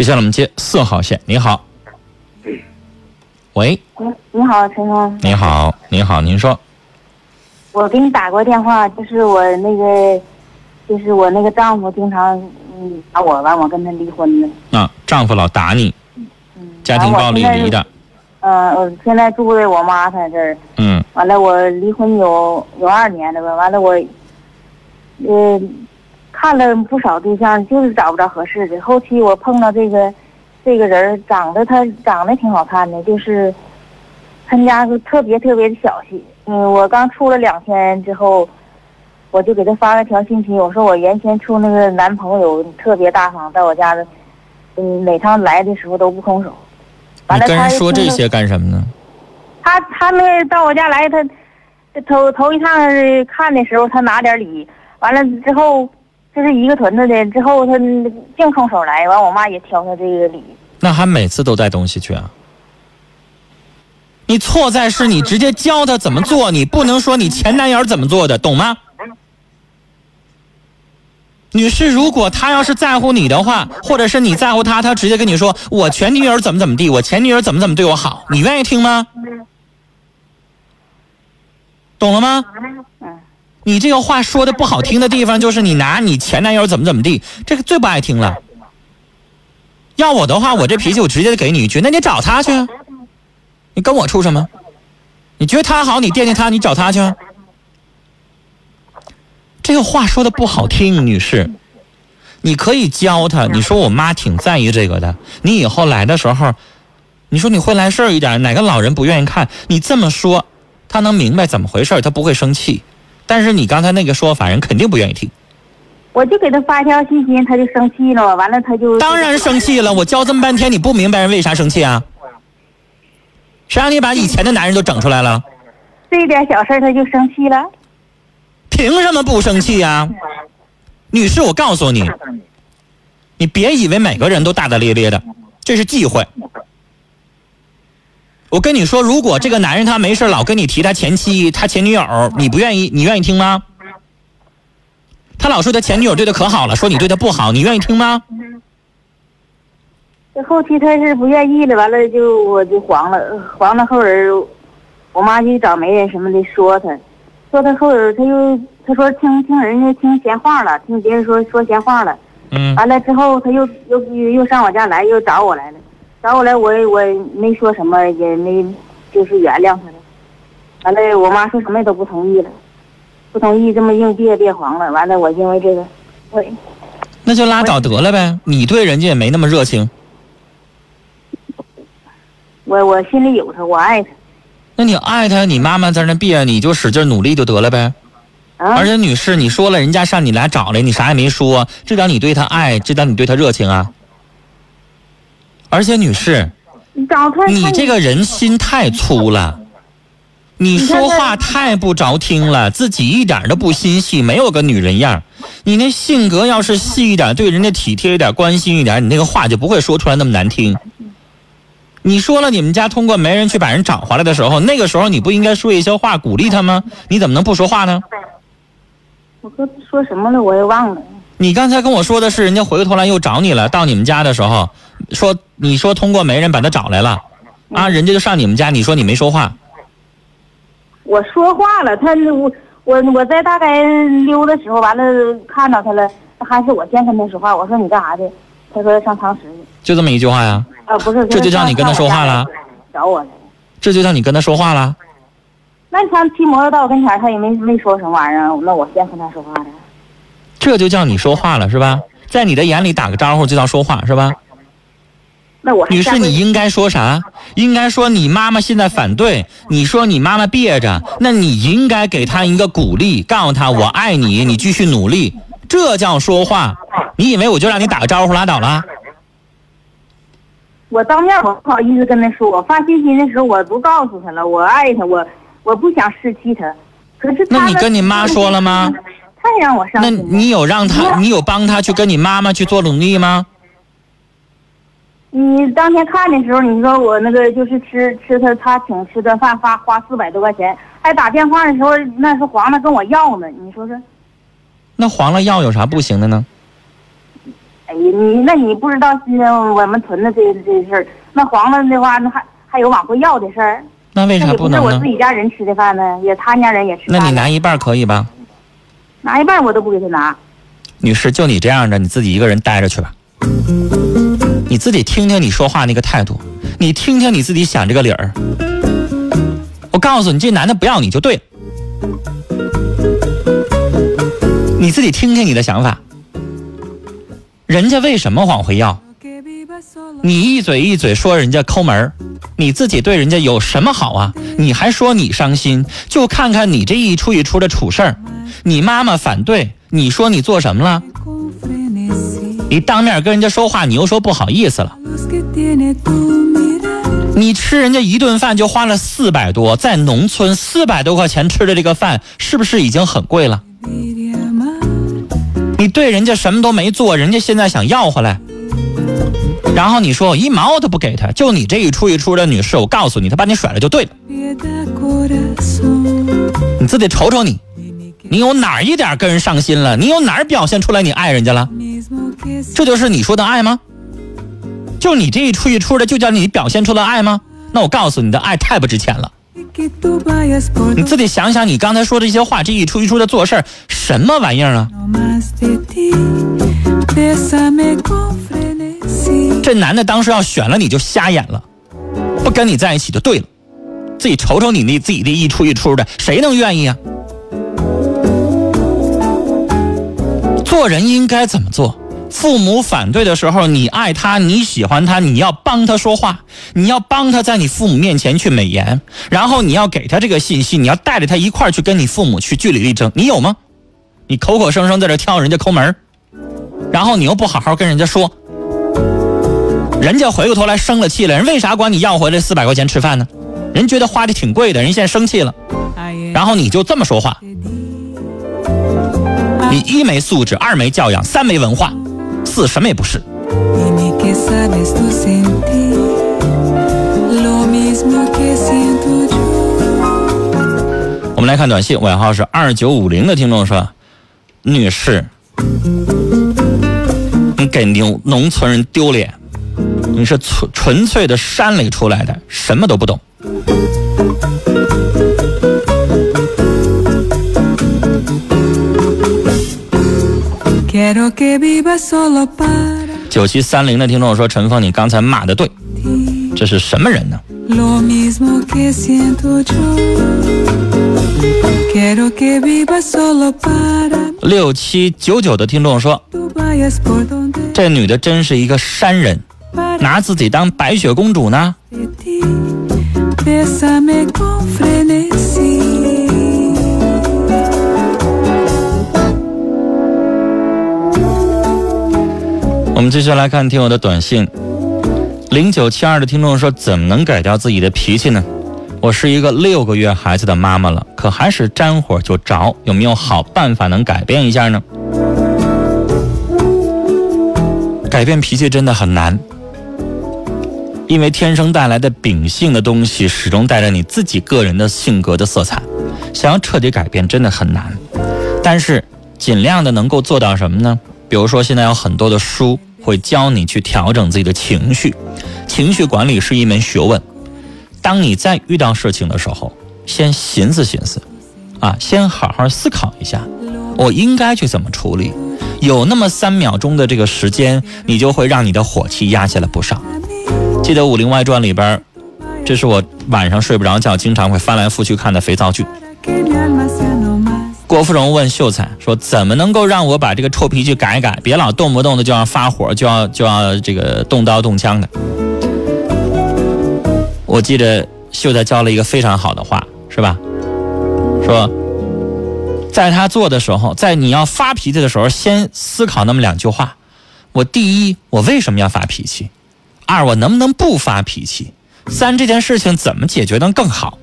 接下来我们接四号线，你好。喂，你你好，陈峰。你好，你好，您说。我给你打过电话，就是我那个，就是我那个丈夫经常嗯打我，完我跟他离婚了。啊，丈夫老打你，嗯。家庭暴力离的。嗯，我现在住在我妈她这儿。嗯。完了，我离婚有有二年了吧？完了，我，呃，看了不少对象，就是找不着合适的。后期我碰到这个，这个人长得他长得挺好看的，就是他家是特别特别的小气。嗯，我刚处了两天之后，我就给他发了条信息，我说我原先处那个男朋友特别大方，在我家的，嗯，每趟来的时候都不空手。你跟人说这些干什么呢？他他那到我家来，他头头一趟看的时候，他拿点礼，完了之后，就是一个屯子的，之后他净空手来，完我妈也挑他这个理。那还每次都带东西去啊？你错在是你直接教他怎么做，你不能说你前男友怎么做的，懂吗？女士，如果他要是在乎你的话，或者是你在乎他，他直接跟你说我前女友怎么怎么地，我前女友怎么怎么对我好，你愿意听吗？懂了吗？嗯你这个话说的不好听的地方，就是你拿你前男友怎么怎么地，这个最不爱听了。要我的话，我这脾气我直接给你一句，那你找他去，你跟我处什么？你觉得他好，你惦记他，你找他去。这个话说的不好听，女士，你可以教他。你说我妈挺在意这个的，你以后来的时候，你说你会来事儿一点，哪个老人不愿意看？你这么说。他能明白怎么回事，他不会生气。但是你刚才那个说法，人肯定不愿意听。我就给他发条信息，他就生气了。完了，他就当然生气了。我教这么半天，你不明白人为啥生气啊？谁让你把以前的男人都整出来了？这点小事他就生气了？凭什么不生气呀？女士，我告诉你，你别以为每个人都大大咧咧的，这是忌讳。我跟你说，如果这个男人他没事老跟你提他前妻、他前女友，你不愿意，你愿意听吗？他老说他前女友对他可好了，说你对他不好，你愿意听吗？这后期他是不愿意了，完了就我就黄了，黄了后人，我妈就找媒人什么的说他，说他后人他又他说听听人家听闲话了，听别人说说闲话了，嗯，完了之后他又又又上我家来，又找我来了。找我来，我我没说什么，也没就是原谅他了。完了，我妈说什么也都不同意了，不同意这么硬别别黄了。完了，我因为这个，我那就拉倒得了呗。你对人家也没那么热情。我我心里有他，我爱他。那你爱他，你妈妈在那别，你就使劲努力就得了呗。啊。而且女士，你说了，人家上你来找来，你啥也没说，这点你对他爱，这点你对他热情啊。而且，女士，你这个人心太粗了，你说话太不着听了，自己一点都不心细，没有个女人样。你那性格要是细一点，对人家体贴一点，关心一点，你那个话就不会说出来那么难听。你说了，你们家通过媒人去把人找回来的时候，那个时候你不应该说一些话鼓励他吗？你怎么能不说话呢？我哥说什么了？我也忘了。你刚才跟我说的是，人家回过头来又找你了，到你们家的时候，说你说通过媒人把他找来了，啊，人家就上你们家，你说你没说话。我说话了，他我我我在大街溜的时候，完了看到他了，还是我先跟他说话。我说你干啥的？他说上堂食去。就这么一句话呀？啊，不是，这就叫你跟他说话了？找我来了。这就叫你跟他说话了？那他骑摩托到我跟前，他也没没说什么玩意儿，那我先跟他说话的。这就叫你说话了是吧？在你的眼里打个招呼就叫说话是吧？那我女士，你应该说啥？应该说你妈妈现在反对，你说你妈妈憋着，那你应该给她一个鼓励，告诉她我爱你，你继续努力，这叫说话。你以为我就让你打个招呼拉倒了？我当面我不好意思跟他说，我发信息的时候我都告诉他了，我爱他，我我不想失去他。可是那你跟你妈说了吗？太让我伤心。那你有让他，你有帮他去跟你妈妈去做努力吗？你当天看的时候，你说我那个就是吃吃他他请吃顿饭，花花四百多块钱，还打电话的时候，那是黄了跟我要呢。你说说。那黄了要有啥不行的呢？哎呀，你那你不知道今天我们屯的这这事儿，那黄了的话，那还还有往回要的事儿。那为啥不能呢？我自己家人吃的饭呢，也他家人也吃。那你拿一半可以吧？拿一半我都不给他拿。女士，就你这样的，你自己一个人待着去吧。你自己听听你说话那个态度，你听听你自己想这个理儿。我告诉你，这男的不要你就对了。你自己听听你的想法。人家为什么往回要？你一嘴一嘴说人家抠门你自己对人家有什么好啊？你还说你伤心？就看看你这一出一出的处事儿，你妈妈反对，你说你做什么了？你当面跟人家说话，你又说不好意思了。你吃人家一顿饭就花了四百多，在农村四百多块钱吃的这个饭，是不是已经很贵了？你对人家什么都没做，人家现在想要回来。然后你说我一毛都不给他，就你这一出一出的女士，我告诉你，他把你甩了就对了。你自己瞅瞅你，你有哪一点跟人上心了？你有哪表现出来你爱人家了？这就是你说的爱吗？就你这一出一出的，就叫你表现出了爱吗？那我告诉你的爱太不值钱了。你自己想想，你刚才说这些话，这一出一出的做事儿，什么玩意儿啊？这男的当时要选了你就瞎眼了，不跟你在一起就对了。自己瞅瞅你那自己的一出一出的，谁能愿意啊？做人应该怎么做？父母反对的时候，你爱他，你喜欢他，你要帮他说话，你要帮他在你父母面前去美言，然后你要给他这个信息，你要带着他一块儿去跟你父母去据理力争。你有吗？你口口声声在这挑人家抠门然后你又不好好跟人家说。人家回过头来生了气了，人为啥管你要回来四百块钱吃饭呢？人觉得花的挺贵的，人现在生气了，然后你就这么说话，你一没素质，二没教养，三没文化，四什么也不是。我们来看短信，尾号是二九五零的听众说：“女士，你给农农村人丢脸。”你是纯纯粹的山里出来的，什么都不懂。九七三零的听众说：“陈峰，你刚才骂的对，这是什么人呢？”六七九九的听众说：“这女的真是一个山人。”拿自己当白雪公主呢？我们继续来看听友的短信。零九七二的听众说：“怎么能改掉自己的脾气呢？我是一个六个月孩子的妈妈了，可还是沾火就着，有没有好办法能改变一下呢？”改变脾气真的很难。因为天生带来的秉性的东西，始终带着你自己个人的性格的色彩，想要彻底改变真的很难。但是尽量的能够做到什么呢？比如说现在有很多的书会教你去调整自己的情绪，情绪管理是一门学问。当你在遇到事情的时候，先寻思寻思，啊，先好好思考一下，我应该去怎么处理。有那么三秒钟的这个时间，你就会让你的火气压下来不少。记得《武林外传》里边，这是我晚上睡不着觉，经常会翻来覆去看的肥皂剧。郭芙蓉问秀才说：“怎么能够让我把这个臭脾气改一改，别老动不动的就要发火，就要就要这个动刀动枪的？”我记得秀才教了一个非常好的话，是吧？说，在他做的时候，在你要发脾气的时候，先思考那么两句话：我第一，我为什么要发脾气？二，我能不能不发脾气？三，这件事情怎么解决能更好？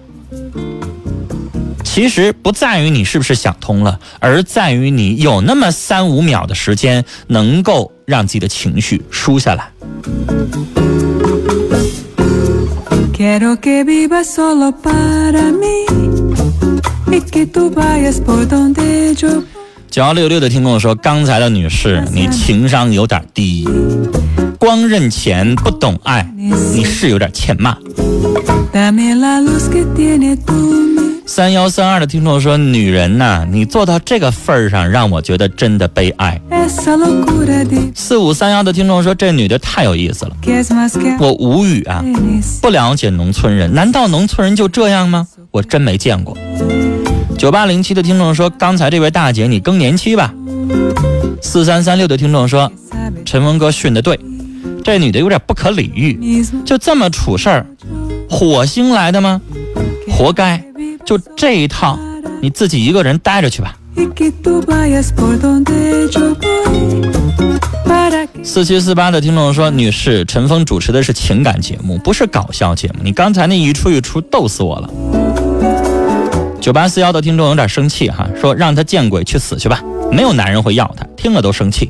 其实不在于你是不是想通了，而在于你有那么三五秒的时间，能够让自己的情绪舒下来。九幺六六的听众说：“刚才的女士，你情商有点低，光认钱不懂爱，你是有点欠骂。”三幺三二的听众说：“女人呐，你做到这个份儿上，让我觉得真的悲哀。”四五三幺的听众说：“这女的太有意思了，我无语啊！不了解农村人，难道农村人就这样吗？我真没见过。”九八零七的听众说：“刚才这位大姐，你更年期吧？”四三三六的听众说：“陈文哥训的对，这女的有点不可理喻，就这么处事儿，火星来的吗？活该！”就这一套，你自己一个人待着去吧。四七四八的听众说：“女士，陈峰主持的是情感节目，不是搞笑节目。你刚才那一出一出，逗死我了。”九八四幺的听众有点生气哈，说：“让他见鬼去死去吧，没有男人会要他。”听了都生气。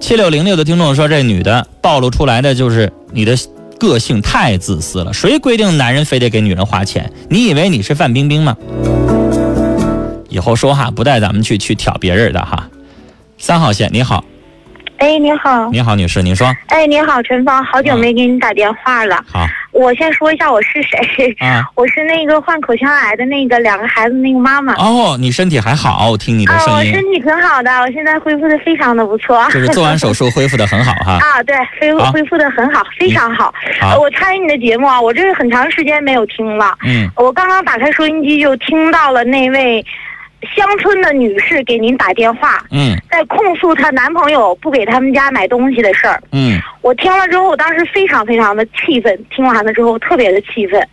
七六零六的听众说：“这女的暴露出来的就是你的。”个性太自私了，谁规定男人非得给女人花钱？你以为你是范冰冰吗？以后说话不带咱们去去挑别人的哈。三号线，你好。哎，你好。你好，女士，您说。哎，你好，陈芳，好久没给你打电话了。好。我先说一下我是谁。啊。我是那个患口腔癌的那个两个孩子那个妈妈。哦，你身体还好？听你的声音。我身体挺好的，我现在恢复的非常的不错。就是做完手术恢复的很好哈。啊，对，恢复恢复的很好，非常好。好。我参与你的节目啊，我这是很长时间没有听了。嗯。我刚刚打开收音机就听到了那位。乡村的女士给您打电话，嗯，在控诉她男朋友不给他们家买东西的事儿，嗯，我听了之后，我当时非常非常的气愤，听完了之后特别的气愤。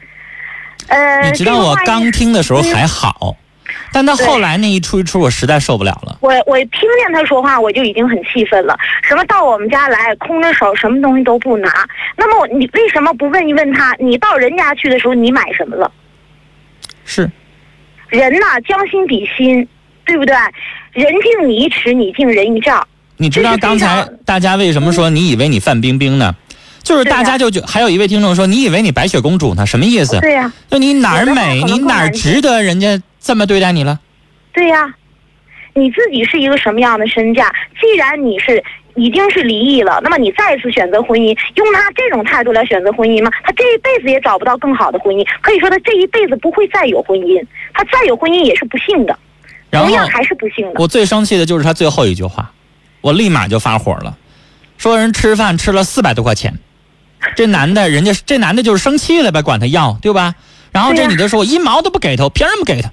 呃，你知道我刚听的时候还好，但到后来那一出一出，我实在受不了了。我我听见他说话，我就已经很气愤了。什么到我们家来空着手，什么东西都不拿？那么你为什么不问一问他？你到人家去的时候，你买什么了？是。人呐，将心比心，对不对？人敬你一尺，你敬人一丈。你知道刚才大家为什么说你以为你范冰冰呢？就是大家就觉还有一位听众说你以为你白雪公主呢？什么意思？对呀。就你哪儿美，你哪儿值得人家这么对待你了？对呀。你自己是一个什么样的身价？既然你是。已经是离异了，那么你再次选择婚姻，用他这种态度来选择婚姻吗？他这一辈子也找不到更好的婚姻，可以说他这一辈子不会再有婚姻，他再有婚姻也是不幸的，同样还是不幸的。我最生气的就是他最后一句话，我立马就发火了，说人吃饭吃了四百多块钱，这男的，人家这男的就是生气了呗，管他要，对吧？然后这女的说，我一毛都不给他，我凭什么给他？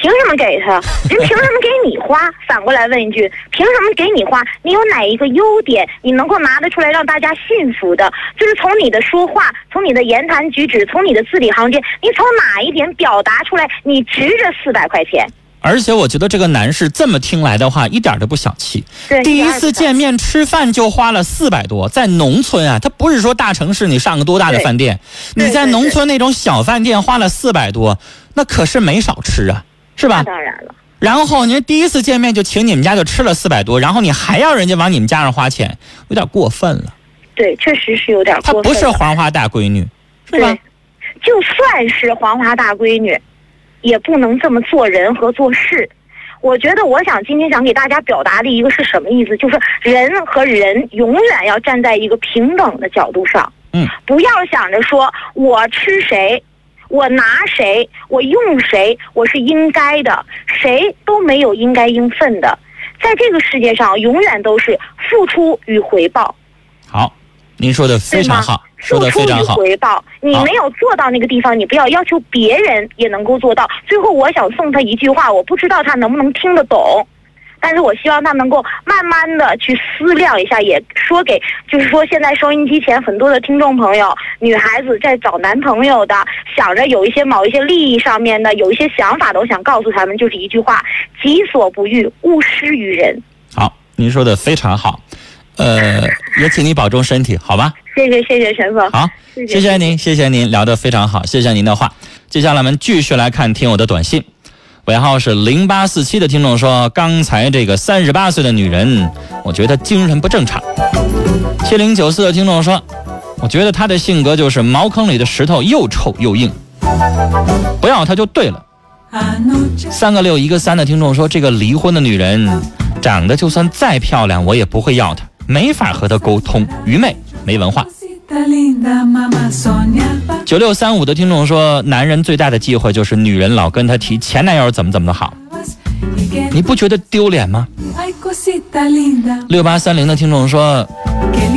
凭什么给他？人 凭什么给你花？反过来问一句，凭什么给你花？你有哪一个优点，你能够拿得出来让大家信服的？就是从你的说话，从你的言谈举止，从你的字里行间，你从哪一点表达出来，你值这四百块钱？而且我觉得这个男士这么听来的话，一点都不小气。对，第一次见面吃饭就花了四百多，在农村啊，他不是说大城市你上个多大的饭店，你在农村那种小饭店花了四百多，那可是没少吃啊。是吧？当然了。然后您第一次见面就请你们家就吃了四百多，然后你还要人家往你们家上花钱，有点过分了。对，确实是有点过分。她不是黄花大闺女，是吧？就算是黄花大闺女，也不能这么做人和做事。我觉得，我想今天想给大家表达的一个是什么意思？就是人和人永远要站在一个平等的角度上。嗯。不要想着说我吃谁。我拿谁，我用谁，我是应该的，谁都没有应该应分的，在这个世界上，永远都是付出与回报。好，您说的非常好，说的非常好。付出与回报，你没有做到那个地方，你不要要求别人也能够做到。最后，我想送他一句话，我不知道他能不能听得懂。但是我希望他能够慢慢的去思量一下，也说给，就是说现在收音机前很多的听众朋友，女孩子在找男朋友的，想着有一些某一些利益上面的，有一些想法的，我想告诉他们，就是一句话：己所不欲，勿施于人。好，您说的非常好，呃，也请您保重身体，好吧？谢谢谢谢陈总。好，谢谢您，谢谢您聊得非常好，谢谢您的话。接下来我们继续来看听友的短信。尾号是零八四七的听众说：“刚才这个三十八岁的女人，我觉得精神不正常。”七零九四的听众说：“我觉得她的性格就是茅坑里的石头，又臭又硬，不要她就对了。三个六一个三的听众说，这个离婚的女人长得就算再漂亮，我也不会要她，没法和她沟通，愚昧，没文化。九六三五的听众说，男人最大的忌讳就是女人老跟他提前男友怎么怎么的好，你不觉得丢脸吗？六八三零的听众说，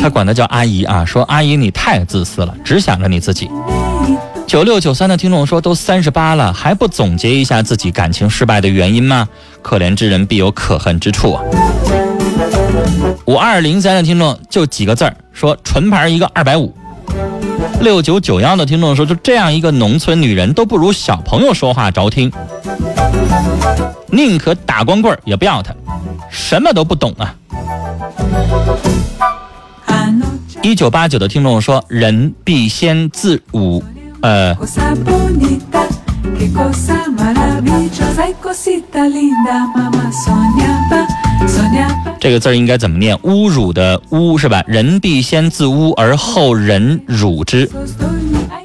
他管他叫阿姨啊，说阿姨你太自私了，只想着你自己。九六九三的听众说，都三十八了，还不总结一下自己感情失败的原因吗？可怜之人必有可恨之处啊。五二零三的听众就几个字儿，说纯牌一个二百五。六九九幺的听众说，就这样一个农村女人，都不如小朋友说话着听，宁可打光棍也不要她，什么都不懂啊。一九八九的听众说，人必先自侮，呃。这个字儿应该怎么念？侮辱的侮是吧？人必先自污而后人辱之。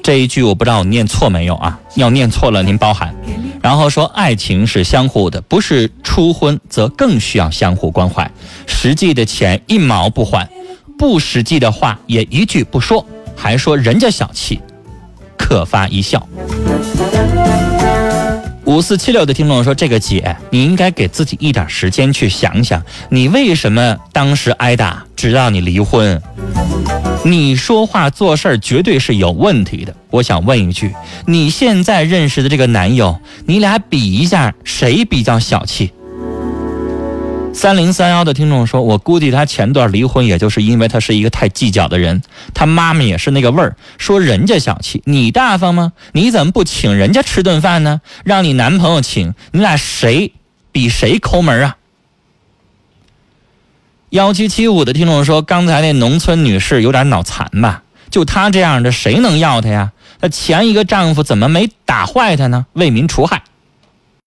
这一句我不知道我念错没有啊？要念错了您包涵。然后说爱情是相互的，不是初婚则更需要相互关怀。实际的钱一毛不还，不实际的话也一句不说，还说人家小气，可发一笑。五四七六的听众说：“这个姐，你应该给自己一点时间去想想，你为什么当时挨打，直到你离婚？你说话做事儿绝对是有问题的。我想问一句，你现在认识的这个男友，你俩比一下，谁比较小气？”三零三幺的听众说：“我估计他前段离婚，也就是因为他是一个太计较的人。他妈妈也是那个味儿，说人家小气，你大方吗？你怎么不请人家吃顿饭呢？让你男朋友请，你俩谁比谁抠门啊？”幺七七五的听众说：“刚才那农村女士有点脑残吧？就她这样的，谁能要她呀？她前一个丈夫怎么没打坏她呢？为民除害。”